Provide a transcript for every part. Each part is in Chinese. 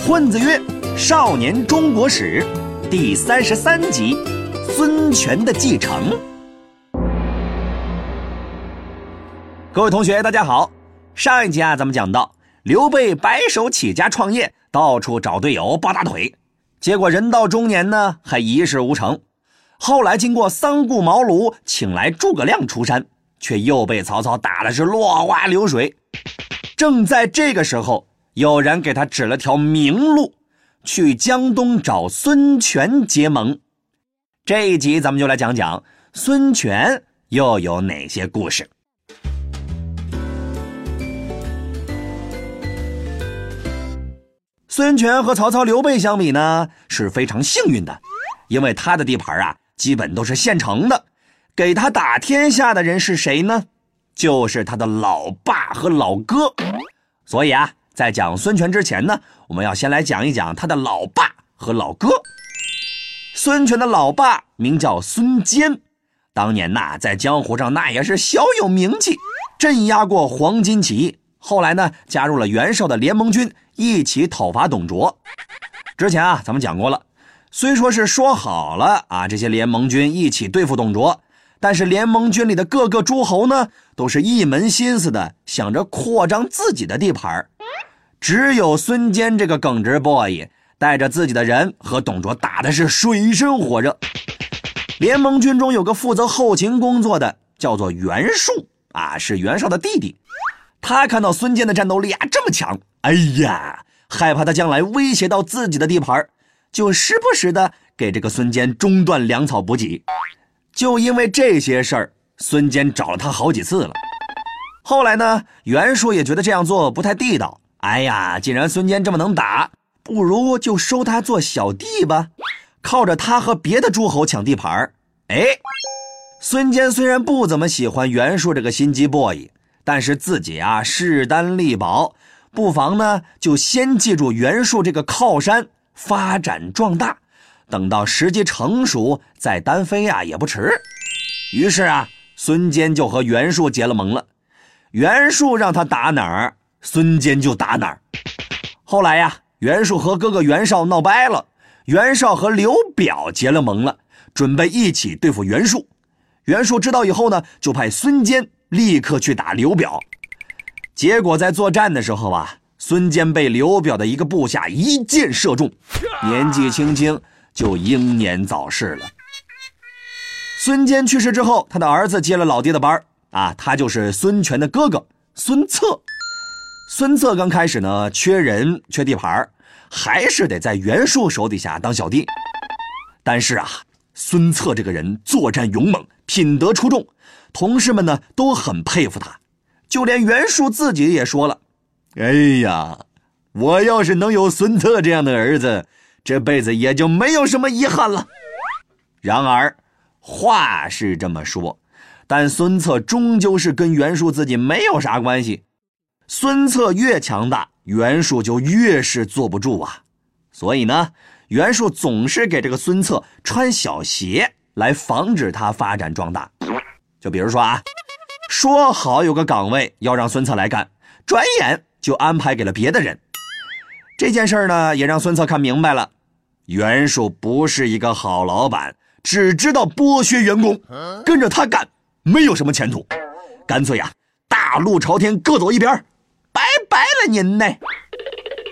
混子曰：“少年中国史第三十三集，孙权的继承。”各位同学，大家好。上一集啊，咱们讲到刘备白手起家创业，到处找队友抱大腿，结果人到中年呢，还一事无成。后来经过三顾茅庐，请来诸葛亮出山，却又被曹操打的是落花流水。正在这个时候。有人给他指了条明路，去江东找孙权结盟。这一集咱们就来讲讲孙权又有哪些故事。孙权和曹操、刘备相比呢，是非常幸运的，因为他的地盘啊，基本都是现成的。给他打天下的人是谁呢？就是他的老爸和老哥。所以啊。在讲孙权之前呢，我们要先来讲一讲他的老爸和老哥。孙权的老爸名叫孙坚，当年呐在江湖上那也是小有名气，镇压过黄巾起义。后来呢加入了袁绍的联盟军，一起讨伐董卓。之前啊咱们讲过了，虽说是说好了啊这些联盟军一起对付董卓，但是联盟军里的各个诸侯呢都是一门心思的想着扩张自己的地盘只有孙坚这个耿直 boy 带着自己的人和董卓打的是水深火热。联盟军中有个负责后勤工作的，叫做袁术啊，是袁绍的弟弟。他看到孙坚的战斗力啊这么强，哎呀，害怕他将来威胁到自己的地盘，就时不时的给这个孙坚中断粮草补给。就因为这些事儿，孙坚找了他好几次了。后来呢，袁术也觉得这样做不太地道。哎呀，既然孙坚这么能打，不如就收他做小弟吧，靠着他和别的诸侯抢地盘哎，孙坚虽然不怎么喜欢袁术这个心机 boy，但是自己啊势单力薄，不妨呢就先记住袁术这个靠山，发展壮大，等到时机成熟再单飞啊也不迟。于是啊，孙坚就和袁术结了盟了。袁术让他打哪儿？孙坚就打哪儿。后来呀，袁术和哥哥袁绍闹掰了，袁绍和刘表结了盟了，准备一起对付袁术。袁术知道以后呢，就派孙坚立刻去打刘表。结果在作战的时候啊，孙坚被刘表的一个部下一箭射中，年纪轻轻就英年早逝了。孙坚去世之后，他的儿子接了老爹的班啊，他就是孙权的哥哥孙策。孙策刚开始呢，缺人缺地盘还是得在袁术手底下当小弟。但是啊，孙策这个人作战勇猛，品德出众，同事们呢都很佩服他。就连袁术自己也说了：“哎呀，我要是能有孙策这样的儿子，这辈子也就没有什么遗憾了。”然而，话是这么说，但孙策终究是跟袁术自己没有啥关系。孙策越强大，袁术就越是坐不住啊。所以呢，袁术总是给这个孙策穿小鞋，来防止他发展壮大。就比如说啊，说好有个岗位要让孙策来干，转眼就安排给了别的人。这件事呢，也让孙策看明白了，袁术不是一个好老板，只知道剥削员工，跟着他干没有什么前途，干脆呀，大路朝天，各走一边。您呢。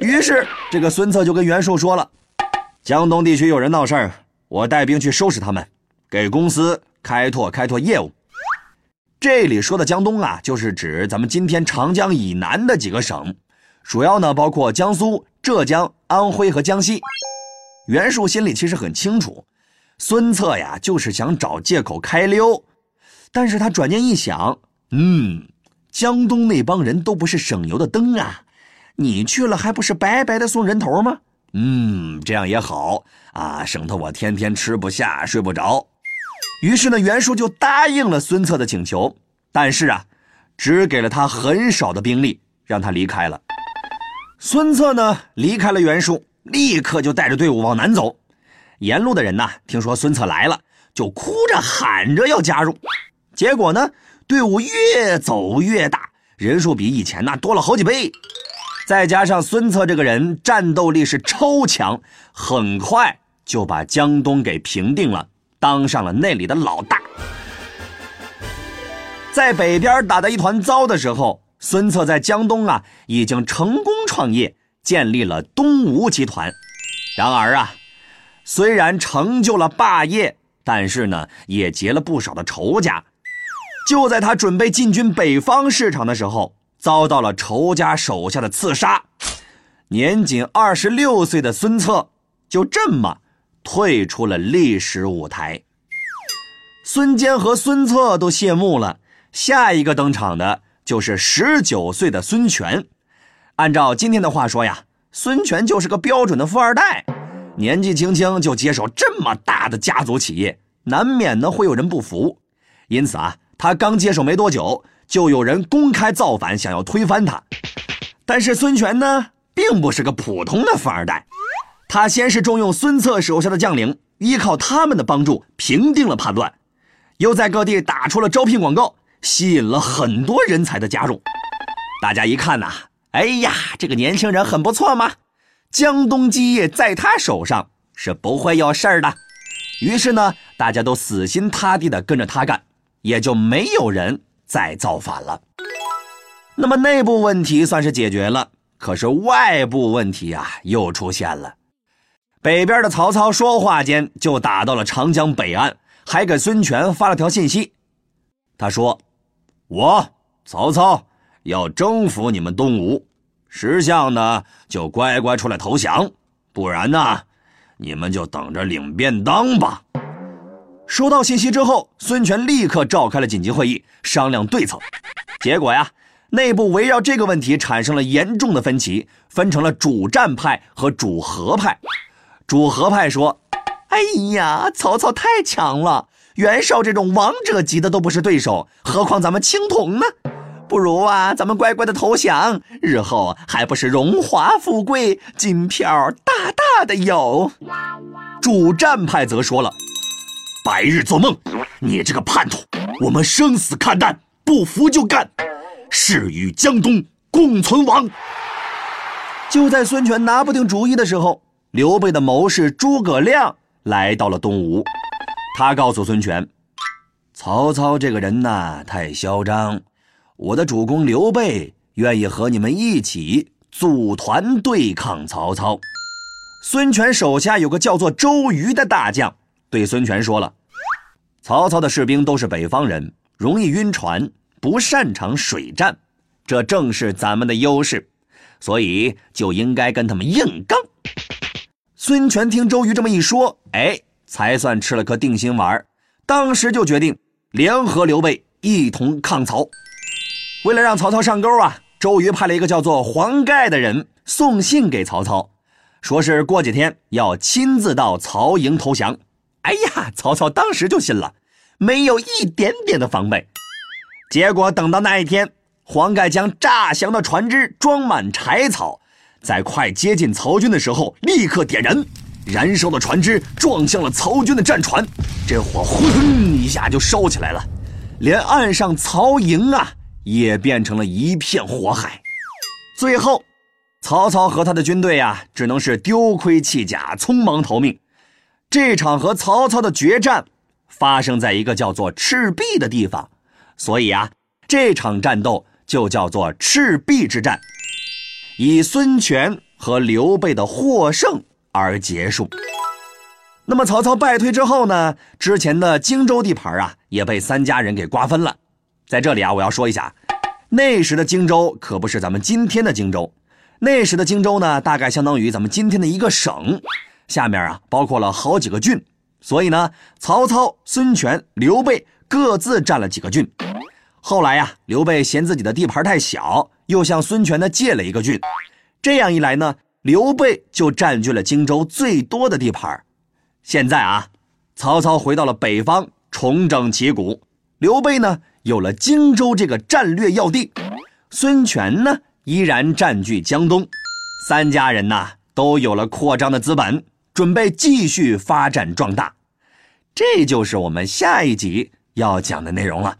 于是，这个孙策就跟袁术说了：“江东地区有人闹事儿，我带兵去收拾他们，给公司开拓开拓业务。”这里说的江东啊，就是指咱们今天长江以南的几个省，主要呢包括江苏、浙江、安徽和江西。袁术心里其实很清楚，孙策呀就是想找借口开溜，但是他转念一想，嗯。江东那帮人都不是省油的灯啊，你去了还不是白白的送人头吗？嗯，这样也好啊，省得我天天吃不下睡不着。于是呢，袁术就答应了孙策的请求，但是啊，只给了他很少的兵力，让他离开了。孙策呢，离开了袁术，立刻就带着队伍往南走。沿路的人呐，听说孙策来了，就哭着喊着要加入。结果呢？队伍越走越大，人数比以前那多了好几倍。再加上孙策这个人战斗力是超强，很快就把江东给平定了，当上了那里的老大。在北边打得一团糟的时候，孙策在江东啊已经成功创业，建立了东吴集团。然而啊，虽然成就了霸业，但是呢也结了不少的仇家。就在他准备进军北方市场的时候。遭到了仇家手下的刺杀，年仅二十六岁的孙策就这么退出了历史舞台。孙坚和孙策都谢幕了，下一个登场的就是十九岁的孙权。按照今天的话说呀，孙权就是个标准的富二代，年纪轻轻就接手这么大的家族企业，难免呢会有人不服。因此啊，他刚接手没多久。就有人公开造反，想要推翻他。但是孙权呢，并不是个普通的富二代。他先是重用孙策手下的将领，依靠他们的帮助平定了叛乱，又在各地打出了招聘广告，吸引了很多人才的加入。大家一看呐，哎呀，这个年轻人很不错嘛，江东基业在他手上是不会有事儿的。于是呢，大家都死心塌地的跟着他干，也就没有人。再造反了，那么内部问题算是解决了，可是外部问题啊又出现了。北边的曹操说话间就打到了长江北岸，还给孙权发了条信息。他说：“我曹操要征服你们东吴，识相呢就乖乖出来投降，不然呢，你们就等着领便当吧。”收到信息之后，孙权立刻召开了紧急会议，商量对策。结果呀，内部围绕这个问题产生了严重的分歧，分成了主战派和主和派。主和派说：“哎呀，曹操太强了，袁绍这种王者级的都不是对手，何况咱们青铜呢？不如啊，咱们乖乖的投降，日后还不是荣华富贵，金票大大的有。”主战派则说了。白日做梦！你这个叛徒，我们生死看淡，不服就干，誓与江东共存亡。就在孙权拿不定主意的时候，刘备的谋士诸葛亮来到了东吴。他告诉孙权：“曹操这个人呐，太嚣张，我的主公刘备愿意和你们一起组团对抗曹操。”孙权手下有个叫做周瑜的大将。对孙权说了：“曹操的士兵都是北方人，容易晕船，不擅长水战，这正是咱们的优势，所以就应该跟他们硬刚。”孙权听周瑜这么一说，哎，才算吃了颗定心丸，当时就决定联合刘备一同抗曹。为了让曹操上钩啊，周瑜派了一个叫做黄盖的人送信给曹操，说是过几天要亲自到曹营投降。哎呀，曹操当时就信了，没有一点点的防备。结果等到那一天，黄盖将诈降的船只装满柴草，在快接近曹军的时候，立刻点燃，燃烧的船只撞向了曹军的战船，这火呼腾一下就烧起来了，连岸上曹营啊也变成了一片火海。最后，曹操和他的军队啊，只能是丢盔弃甲，匆忙逃命。这场和曹操的决战发生在一个叫做赤壁的地方，所以啊，这场战斗就叫做赤壁之战，以孙权和刘备的获胜而结束。那么曹操败退之后呢，之前的荆州地盘啊也被三家人给瓜分了。在这里啊，我要说一下，那时的荆州可不是咱们今天的荆州，那时的荆州呢，大概相当于咱们今天的一个省。下面啊，包括了好几个郡，所以呢，曹操、孙权、刘备各自占了几个郡。后来呀，刘备嫌自己的地盘太小，又向孙权呢借了一个郡。这样一来呢，刘备就占据了荆州最多的地盘。现在啊，曹操回到了北方，重整旗鼓；刘备呢，有了荆州这个战略要地；孙权呢，依然占据江东。三家人呐，都有了扩张的资本。准备继续发展壮大，这就是我们下一集要讲的内容了。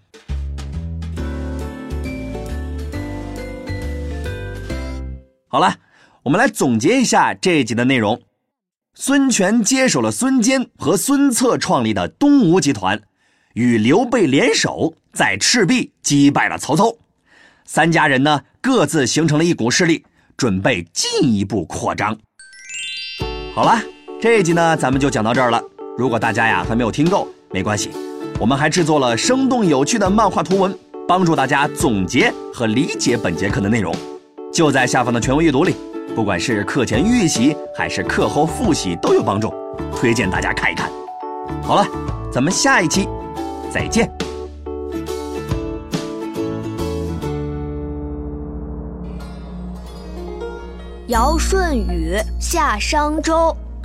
好了，我们来总结一下这一集的内容。孙权接手了孙坚和孙策创立的东吴集团，与刘备联手，在赤壁击败了曹操。三家人呢，各自形成了一股势力，准备进一步扩张。好了，这一集呢，咱们就讲到这儿了。如果大家呀还没有听够，没关系，我们还制作了生动有趣的漫画图文，帮助大家总结和理解本节课的内容，就在下方的权威阅读里。不管是课前预习还是课后复习都有帮助，推荐大家看一看。好了，咱们下一期再见。尧舜禹夏商周，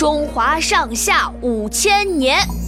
中华上下五千年。